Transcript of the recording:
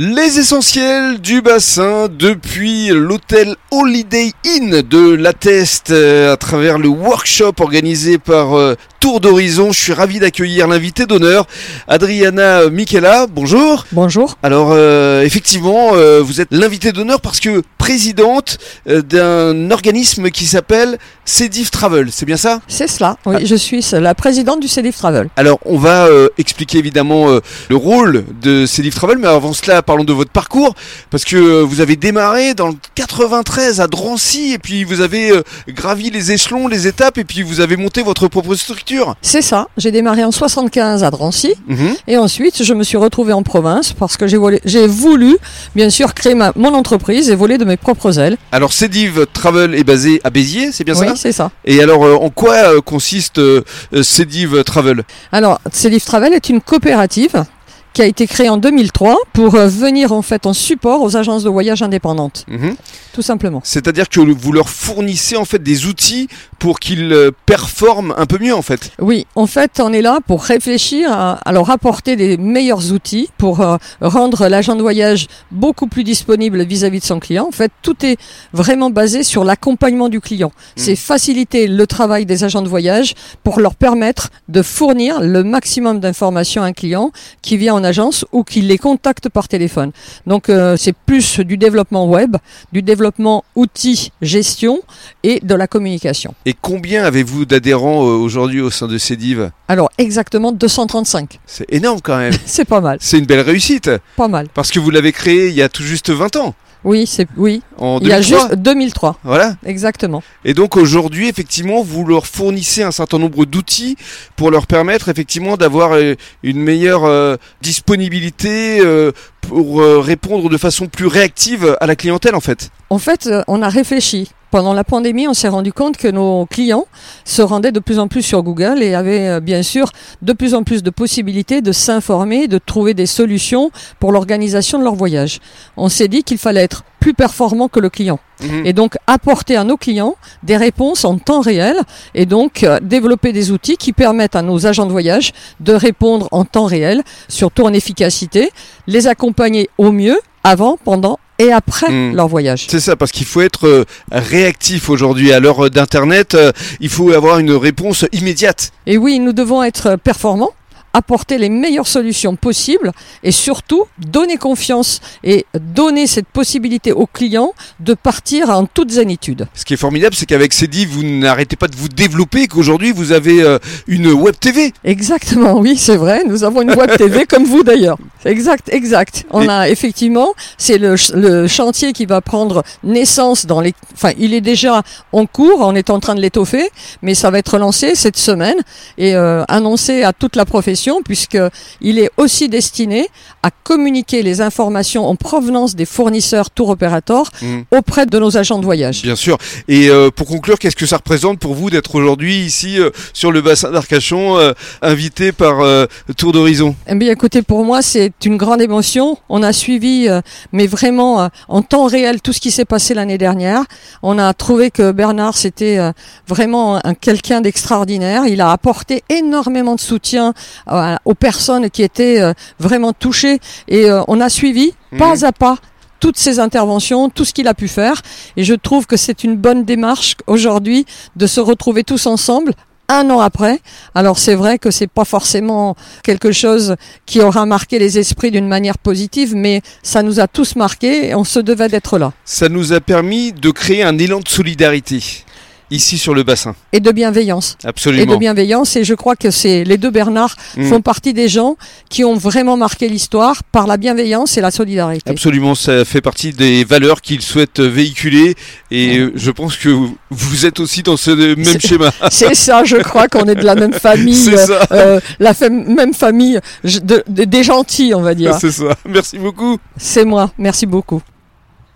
Les essentiels du bassin depuis l'hôtel Holiday Inn de La Teste euh, à travers le workshop organisé par euh, Tour d'Horizon. Je suis ravi d'accueillir l'invité d'honneur, Adriana Michela. Bonjour. Bonjour. Alors euh, effectivement, euh, vous êtes l'invité d'honneur parce que présidente euh, d'un organisme qui s'appelle Cediv Travel. C'est bien ça? C'est cela. Oui, Ah. je suis la présidente du CEDIF Travel. Alors, on va euh, expliquer évidemment euh, le rôle de Cédif Travel, mais avant cela, parlons de votre parcours, parce que vous avez démarré dans le 93 à Drancy, et puis vous avez euh, gravi les échelons, les étapes, et puis vous avez monté votre propre structure. C'est ça. J'ai démarré en 75 à Drancy Mhm. et ensuite je me suis retrouvée en province parce que j'ai voulu, bien sûr, créer ma, mon entreprise et voler de mes propres ailes. Alors, Cédiv Travel est basé à Béziers, c'est bien oui, ça? c'est ça. Et alors, euh, en quoi euh, consiste euh, euh, Cédiv Travel? Alors, CEDIF Travel est une coopérative qui a été créée en 2003 pour euh, venir en fait en support aux agences de voyage indépendantes, Mhm. tout simplement. C'est-à-dire que vous leur fournissez en fait des outils pour qu'ils euh, performent un peu mieux en fait. Oui, en fait, on est là pour réfléchir à, à leur apporter des meilleurs outils pour euh, rendre l'agent de voyage beaucoup plus disponible vis-à-vis de son client. En fait, tout est vraiment basé sur l'accompagnement du client. C'est faciliter le travail des agents de voyage pour leur permettre de fournir le maximum d'informations à un client qui vient en agence ou qui les contacte par téléphone. Donc, euh, c'est plus du développement web, du développement outils gestion et de la communication. Et combien avez-vous d'adhérents euh, aujourd'hui au sein de Cédiv Alors, exactement 235. C'est énorme quand même. C'est pas mal, C'est une belle réussite pas mal. parce que vous l'avez créé il y a tout juste 20 ans, Oui, c'est oui. en Il y a 2003. juste 2003, Voilà. exactement. Et donc aujourd'hui, effectivement, vous leur fournissez un certain nombre d'outils pour leur permettre effectivement d'avoir euh, une meilleure euh, disponibilité euh, pour répondre de façon plus réactive à la clientèle en fait. En fait, on a réfléchi. Pendant la pandémie, on s'est rendu compte que nos clients se rendaient de plus en plus sur Google et avaient euh, bien sûr de plus en plus de possibilités de s'informer, de trouver des solutions pour l'organisation de leur voyage. On s'est dit qu'il fallait être plus performant que le client Mhm. et donc apporter à nos clients des réponses en temps réel et donc euh, développer des outils qui permettent à nos agents de voyage de répondre en temps réel, surtout en efficacité, les accompagner au mieux avant, pendant et après Mm. leur voyage. C'est ça, parce qu'il faut être euh, réactif aujourd'hui. À l'heure d'Internet, euh, il faut avoir une réponse immédiate. Et oui, nous devons être performants apporter les meilleures solutions possibles et surtout donner confiance et donner cette possibilité aux clients de partir en toute zénitude. Ce qui est formidable, c'est qu'avec Cédi, vous n'arrêtez pas de vous développer, et qu'aujourd'hui, vous avez euh, une web TV. Exactement, oui, c'est vrai. Nous avons une web TV comme vous d'ailleurs. Exact, exact. On Et- a effectivement, c'est le chantier qui va prendre naissance dans les. Enfin, il est déjà en cours. On est en train de l'étoffer, mais ça va être lancé cette semaine et euh, annoncé à toute la profession, puisque il est aussi destiné à communiquer les informations en provenance des fournisseurs tour opérateurs Mm. auprès de nos agents de voyage. Bien sûr. Et euh, pour conclure, qu'est-ce que ça représente pour vous d'être aujourd'hui ici euh, sur le bassin d'Arcachon, euh, invité par Tour d'Horizon? Eh bien, écoutez, pour moi, c'est une grande émotion. On a suivi, mais vraiment en temps réel, tout ce qui s'est passé l'année dernière. On a trouvé que Bernard, c'était vraiment un, un quelqu'un d'extraordinaire. Il a apporté énormément de soutien aux personnes qui étaient euh, vraiment touchées. Et euh, on a suivi, Mhm. pas à pas, toutes ses interventions, tout ce qu'il a pu faire. Et je trouve que c'est une bonne démarche aujourd'hui de se retrouver tous ensemble un an après. Alors c'est vrai que c'est pas forcément quelque chose qui aura marqué les esprits d'une manière positive, mais ça nous a tous marqués et on se devait d'être là. Ça nous a permis de créer un élan de solidarité ici sur le bassin. Et de bienveillance. Et de Absolument. bienveillance. Et je crois que c'est les deux Bernard Mm. font partie des gens qui ont vraiment marqué l'histoire par la bienveillance et la solidarité. Absolument, ça fait partie des valeurs qu'il souhaite véhiculer et euh, je pense que vous- êtes aussi dans ce même schéma. C'est ça, je crois qu'on est de la même famille, C'est ça. euh, la même famille je- de- de- des gentils, on va dire. C'est ça. Merci beaucoup. C'est moi. Merci beaucoup.